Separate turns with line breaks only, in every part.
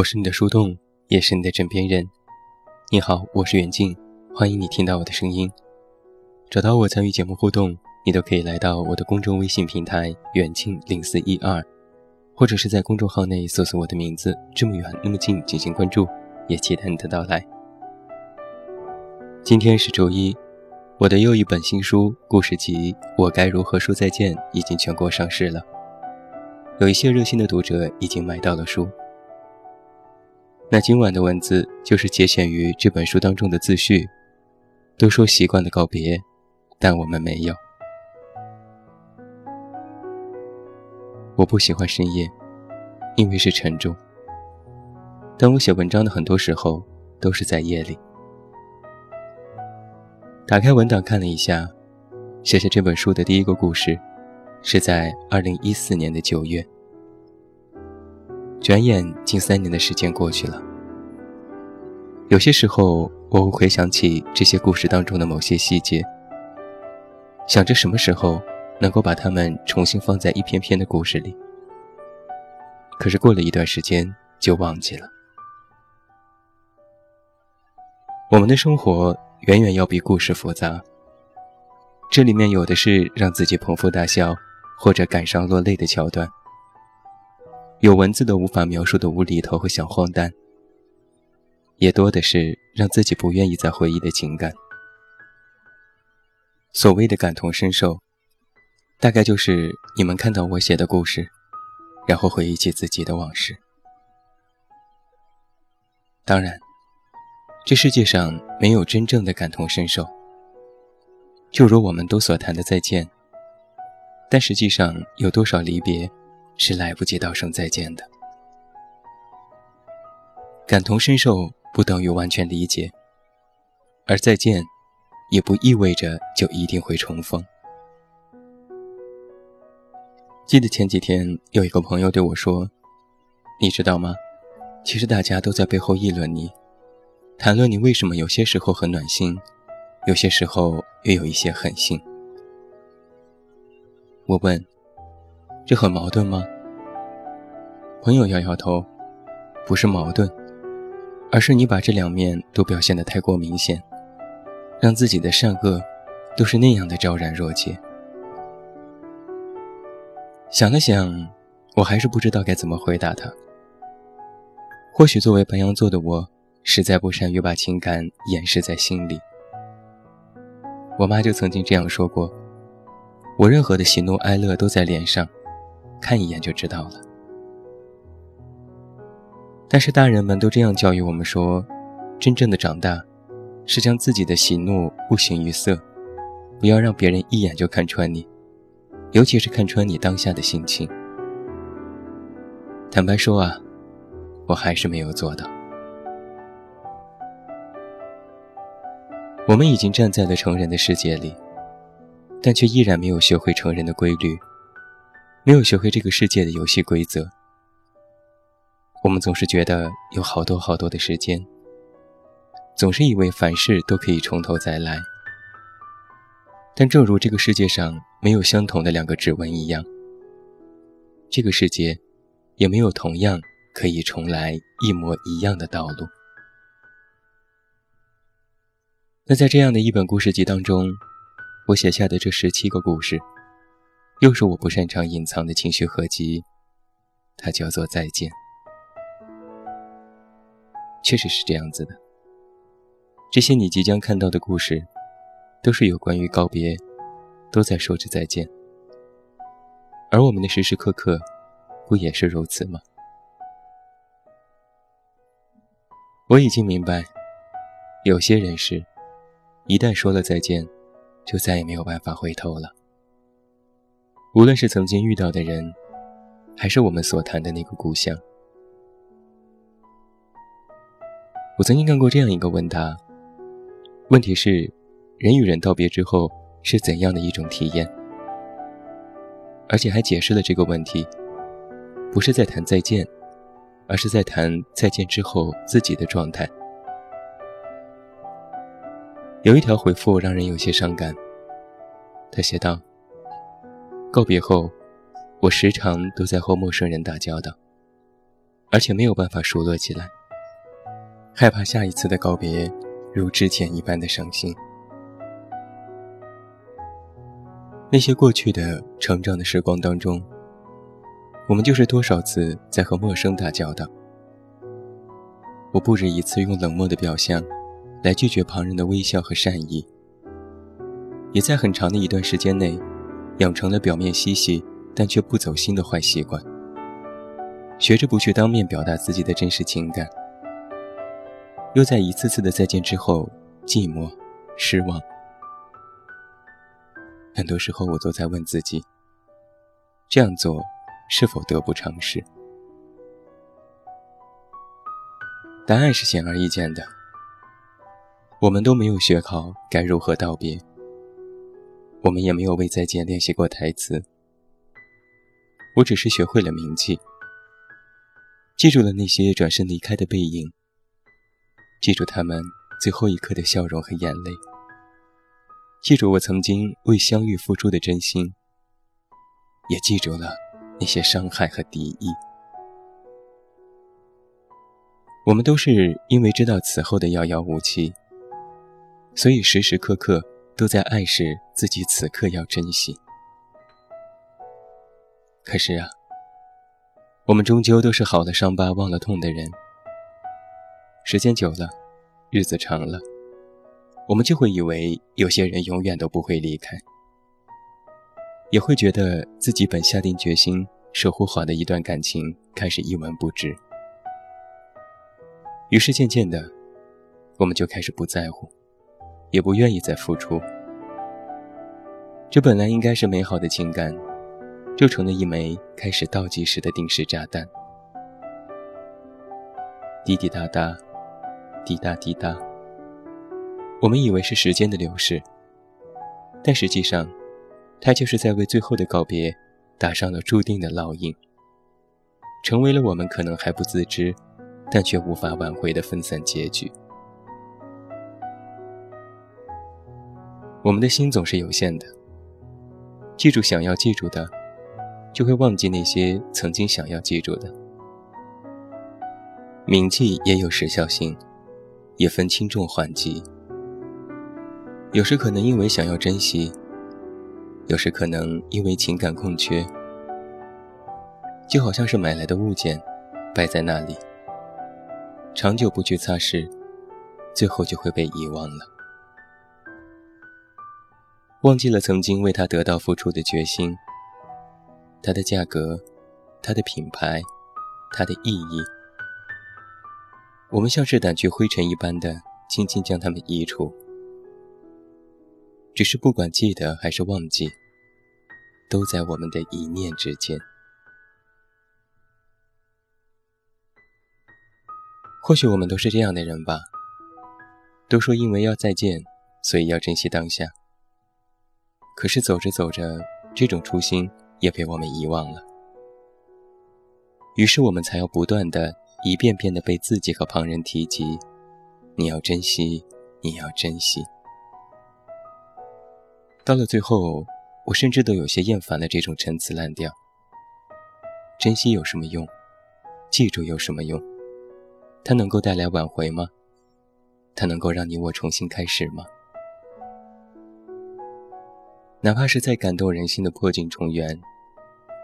我是你的树洞，也是你的枕边人。你好，我是远近，欢迎你听到我的声音。找到我参与节目互动，你都可以来到我的公众微信平台远近零四一二，或者是在公众号内搜索我的名字这么远那么近进行关注，也期待你的到来。今天是周一，我的又一本新书故事集《我该如何说再见》已经全国上市了。有一些热心的读者已经买到了书。那今晚的文字就是节选于这本书当中的自序。都说习惯的告别，但我们没有。我不喜欢深夜，因为是沉重。但我写文章的很多时候都是在夜里。打开文档看了一下，写下这本书的第一个故事。是在二零一四年的九月，转眼近三年的时间过去了。有些时候，我会回想起这些故事当中的某些细节，想着什么时候能够把它们重新放在一篇篇的故事里。可是过了一段时间就忘记了。我们的生活远远要比故事复杂，这里面有的是让自己捧腹大笑。或者感伤落泪的桥段，有文字都无法描述的无厘头和小荒诞，也多的是让自己不愿意再回忆的情感。所谓的感同身受，大概就是你们看到我写的故事，然后回忆起自己的往事。当然，这世界上没有真正的感同身受，就如我们都所谈的再见。但实际上，有多少离别是来不及道声再见的？感同身受不等于完全理解，而再见，也不意味着就一定会重逢。记得前几天有一个朋友对我说：“你知道吗？其实大家都在背后议论你，谈论你为什么有些时候很暖心，有些时候又有一些狠心。”我问：“这很矛盾吗？”朋友摇摇头：“不是矛盾，而是你把这两面都表现得太过明显，让自己的善恶都是那样的昭然若揭。”想了想，我还是不知道该怎么回答他。或许作为白羊座的我，实在不善于把情感掩饰在心里。我妈就曾经这样说过。我任何的喜怒哀乐都在脸上，看一眼就知道了。但是大人们都这样教育我们说，真正的长大，是将自己的喜怒不形于色，不要让别人一眼就看穿你，尤其是看穿你当下的心情。坦白说啊，我还是没有做到。我们已经站在了成人的世界里。但却依然没有学会成人的规律，没有学会这个世界的游戏规则。我们总是觉得有好多好多的时间，总是以为凡事都可以从头再来。但正如这个世界上没有相同的两个指纹一样，这个世界也没有同样可以重来一模一样的道路。那在这样的一本故事集当中。我写下的这十七个故事，又是我不擅长隐藏的情绪合集，它叫做再见。确实是这样子的，这些你即将看到的故事，都是有关于告别，都在说着再见。而我们的时时刻刻，不也是如此吗？我已经明白，有些人是，一旦说了再见。就再也没有办法回头了。无论是曾经遇到的人，还是我们所谈的那个故乡。我曾经看过这样一个问答，问题是：人与人道别之后是怎样的一种体验？而且还解释了这个问题，不是在谈再见，而是在谈再见之后自己的状态。有一条回复让人有些伤感。他写道：“告别后，我时常都在和陌生人打交道。而且没有办法熟络起来，害怕下一次的告别如之前一般的伤心。那些过去的成长的时光当中，我们就是多少次在和陌生打交道。我不止一次用冷漠的表象来拒绝旁人的微笑和善意，也在很长的一段时间内养成了表面嬉戏但却不走心的坏习惯。学着不去当面表达自己的真实情感，又在一次次的再见之后寂寞、失望。很多时候，我都在问自己：这样做是否得不偿失？答案是显而易见的。我们都没有学好该如何道别，我们也没有为再见练习过台词。我只是学会了铭记。记住了那些转身离开的背影，记住他们最后一刻的笑容和眼泪，记住我曾经为相遇付出的真心，也记住了那些伤害和敌意。我们都是因为知道此后的遥遥无期，所以时时刻刻都在暗示自己此刻要珍惜。可是啊。我们终究都是好了伤疤忘了痛的人。时间久了，日子长了，我们就会以为有些人永远都不会离开，也会觉得自己本下定决心守护好的一段感情开始一文不值。于是渐渐的，我们就开始不在乎，也不愿意再付出。这本来应该是美好的情感。就成了一枚开始倒计时的定时炸弹，滴滴答答，滴答滴答。我们以为是时间的流逝，但实际上，它就是在为最后的告别打上了注定的烙印，成为了我们可能还不自知，但却无法挽回的分散结局。我们的心总是有限的，记住想要记住的。就会忘记那些曾经想要记住的。铭记也有时效性，也分轻重缓急。有时可能因为想要珍惜，有时可能因为情感空缺。就好像是买来的物件，摆在那里，长久不去擦拭，最后就会被遗忘了。忘记了曾经为他得到付出的决心。它的价格，它的品牌，它的意义，我们像是掸去灰尘一般的，轻轻将它们移除。只是不管记得还是忘记，都在我们的一念之间。或许我们都是这样的人吧。都说因为要再见，所以要珍惜当下。可是走着走着，这种初心。也被我们遗忘了，于是我们才要不断的、一遍遍的被自己和旁人提及。你要珍惜，你要珍惜。到了最后，我甚至都有些厌烦了这种陈词滥调。珍惜有什么用？记住有什么用？它能够带来挽回吗？它能够让你我重新开始吗？哪怕是再感动人心的破镜重圆，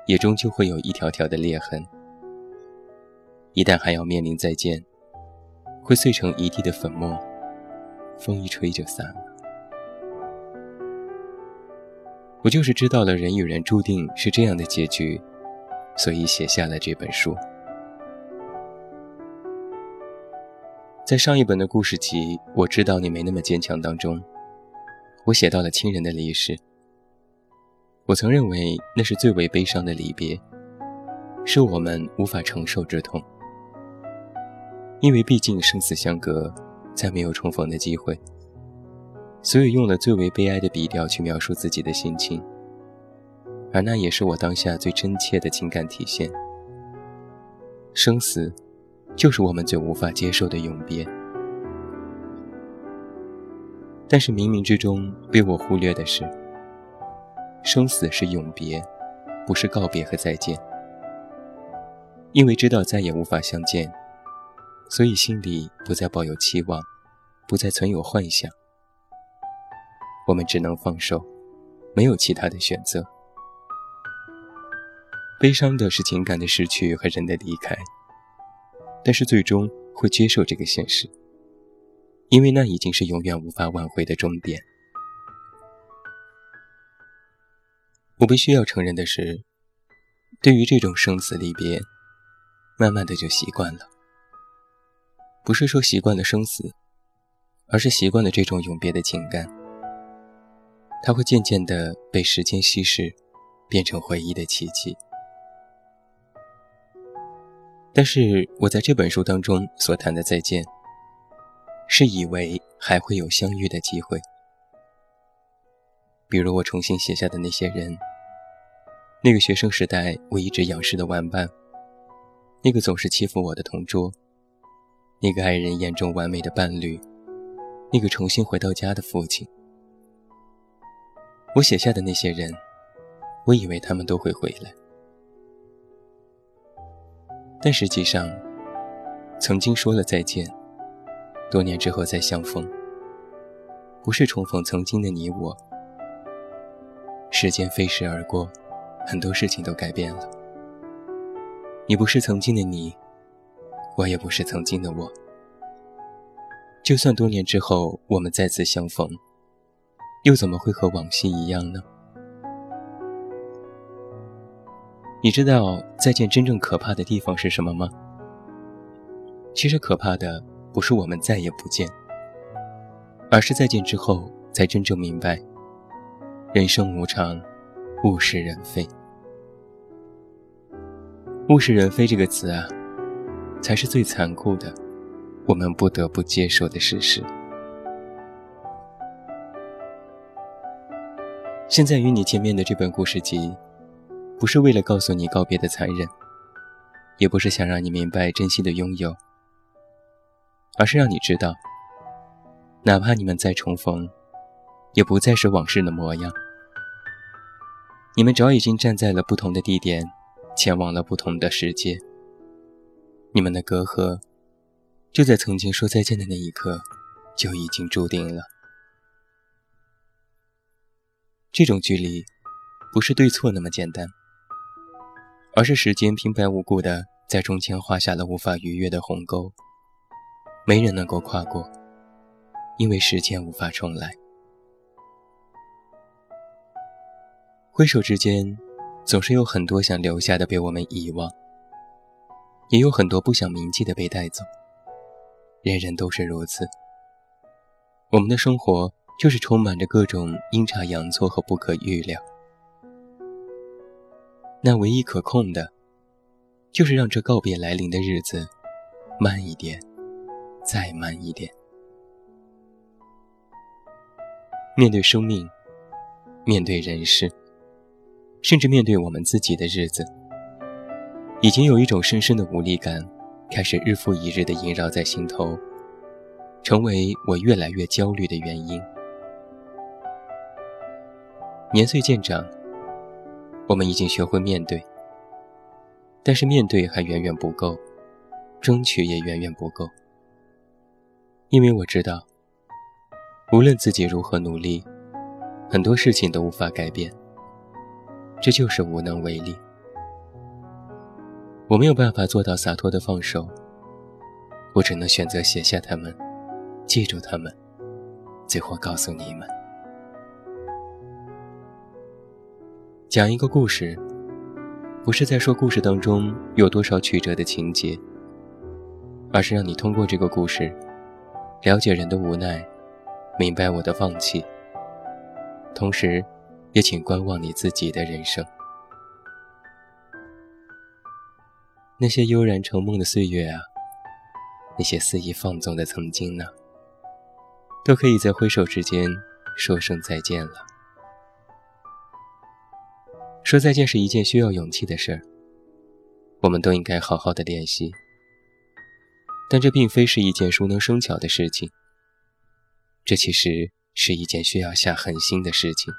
也终究会有一条条的裂痕。一旦还要面临再见，会碎成一地的粉末，风一吹就散了。我就是知道了人与人注定是这样的结局，所以写下了这本书。在上一本的故事集《我知道你没那么坚强》当中，我写到了亲人的离世。我曾认为那是最为悲伤的离别，是我们无法承受之痛。因为毕竟生死相隔，再没有重逢的机会，所以用了最为悲哀的笔调去描述自己的心情，而那也是我当下最真切的情感体现。生死，就是我们最无法接受的永别。但是冥冥之中被我忽略的是。生死是永别，不是告别和再见。因为知道再也无法相见，所以心里不再抱有期望，不再存有幻想。我们只能放手，没有其他的选择。悲伤的是情感的失去和人的离开，但是最终会接受这个现实，因为那已经是永远无法挽回的终点。我必须要承认的是，对于这种生死离别，慢慢的就习惯了。不是说习惯了生死，而是习惯了这种永别的情感。它会渐渐的被时间稀释，变成回忆的奇迹。但是我在这本书当中所谈的再见，是以为还会有相遇的机会。比如我重新写下的那些人，那个学生时代我一直仰视的玩伴，那个总是欺负我的同桌，那个爱人眼中完美的伴侣，那个重新回到家的父亲。我写下的那些人，我以为他们都会回来。但实际上，曾经说了再见，多年之后再相逢，不是重逢曾经的你我。时间飞逝而过，很多事情都改变了。你不是曾经的你，我也不是曾经的我。就算多年之后我们再次相逢，又怎么会和往昔一样呢？你知道再见真正可怕的地方是什么吗？其实可怕的不是我们再也不见，而是再见之后才真正明白，人生无常，物是人非。物是人非这个词啊，才是最残酷的，我们不得不接受的事实。现在与你见面的这本故事集。不是为了告诉你告别的残忍，也不是想让你明白珍惜的拥有，而是让你知道，哪怕你们再重逢，也不再是往事的模样。你们早已经站在了不同的地点，前往了不同的世界。你们的隔阂，就在曾经说再见的那一刻，就已经注定了。这种距离，不是对错那么简单。而是时间平白无故的在中间画下了无法逾越的鸿沟，没人能够跨过，因为时间无法重来。挥手之间，总是有很多想留下的被我们遗忘，也有很多不想铭记的被带走。人人都是如此，我们的生活就是充满着各种阴差阳错和不可预料。那唯一可控的，就是让这告别来临的日子慢一点，再慢一点。面对生命，面对人世，甚至面对我们自己的日子，已经有一种深深的无力感，开始日复一日的萦绕在心头，成为我越来越焦虑的原因。年岁渐长。我们已经学会面对，但是面对还远远不够，争取也远远不够。因为我知道，无论自己如何努力，很多事情都无法改变，这就是无能为力。我没有办法做到洒脱的放手，我只能选择写下他们，记住他们，最后告诉你们。讲一个故事，不是在说故事当中有多少曲折的情节，而是让你通过这个故事，了解人的无奈，明白我的放弃。同时，也请观望你自己的人生。那些悠然成梦的岁月啊，那些肆意放纵的曾经呢，都可以在挥手之间说声再见了。说再见是一件需要勇气的事儿，我们都应该好好的练习。但这并非是一件熟能生巧的事情，这其实是一件需要下狠心的事情。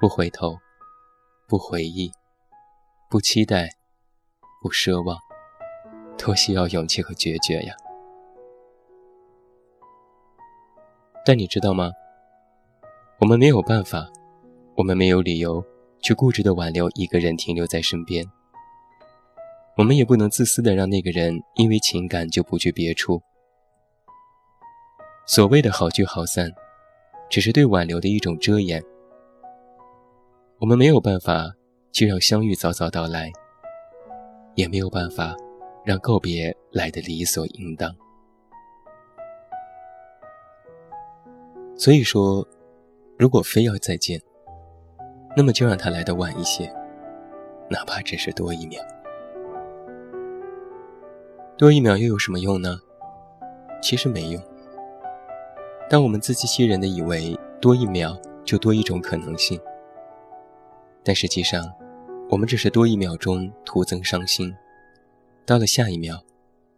不回头，不回忆，不期待，不奢望，多需要勇气和决绝呀！但你知道吗？我们没有办法，我们没有理由去固执的挽留一个人停留在身边。我们也不能自私的让那个人因为情感就不去别处。所谓的好聚好散，只是对挽留的一种遮掩。我们没有办法去让相遇早早到来，也没有办法让告别来的理所应当。所以说，如果非要再见，那么就让他来的晚一些，哪怕只是多一秒。多一秒又有什么用呢？其实没用。当我们自欺欺人的以为多一秒就多一种可能性，但实际上，我们只是多一秒钟徒增伤心。到了下一秒，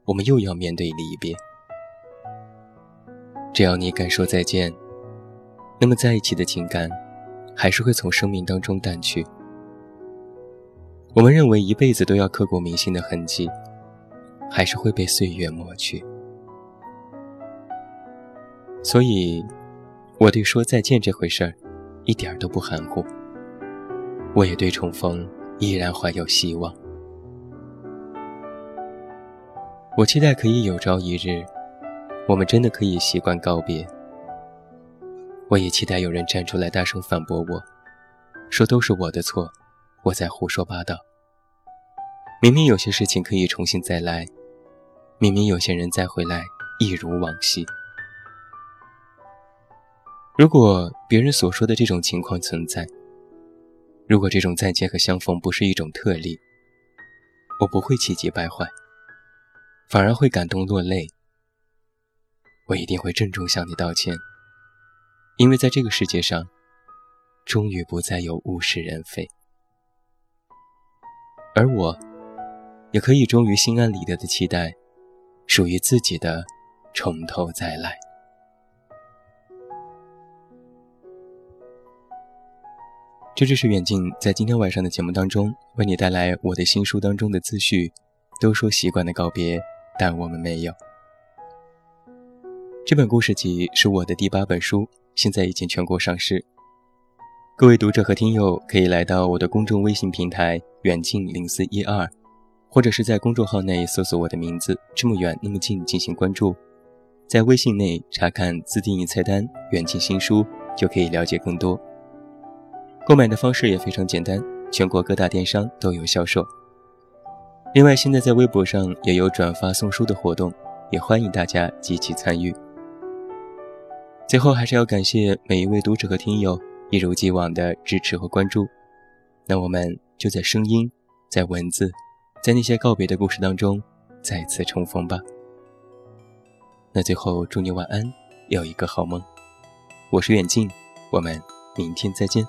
我们又要面对离别。只要你敢说再见。那么在一起的情感，还是会从生命当中淡去。我们认为一辈子都要刻骨铭心的痕迹，还是会被岁月抹去。所以，我对说再见这回事儿，一点都不含糊。我也对重逢依然怀有希望。我期待可以有朝一日，我们真的可以习惯告别。我也期待有人站出来大声反驳我，说都是我的错，我在胡说八道。明明有些事情可以重新再来，明明有些人再回来一如往昔。如果别人所说的这种情况存在，如果这种再见和相逢不是一种特例，我不会气急败坏，反而会感动落泪。我一定会郑重向你道歉。因为在这个世界上，终于不再有物是人非，而我，也可以终于心安理得的期待，属于自己的从头再来。这就是远近在今天晚上的节目当中为你带来我的新书当中的自序。都说习惯的告别，但我们没有。这本故事集是我的第八本书。现在已经全国上市，各位读者和听友可以来到我的公众微信平台“远近零四一二”，或者是在公众号内搜索我的名字“这么远那么近”进行关注，在微信内查看自定义菜单“远近新书”就可以了解更多。购买的方式也非常简单，全国各大电商都有销售。另外，现在在微博上也有转发送书的活动，也欢迎大家积极参与。最后还是要感谢每一位读者和听友一如既往的支持和关注，那我们就在声音、在文字、在那些告别的故事当中再次重逢吧。那最后祝你晚安，有一个好梦。我是远近，我们明天再见。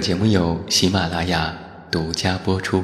本节目由喜马拉雅独家播出。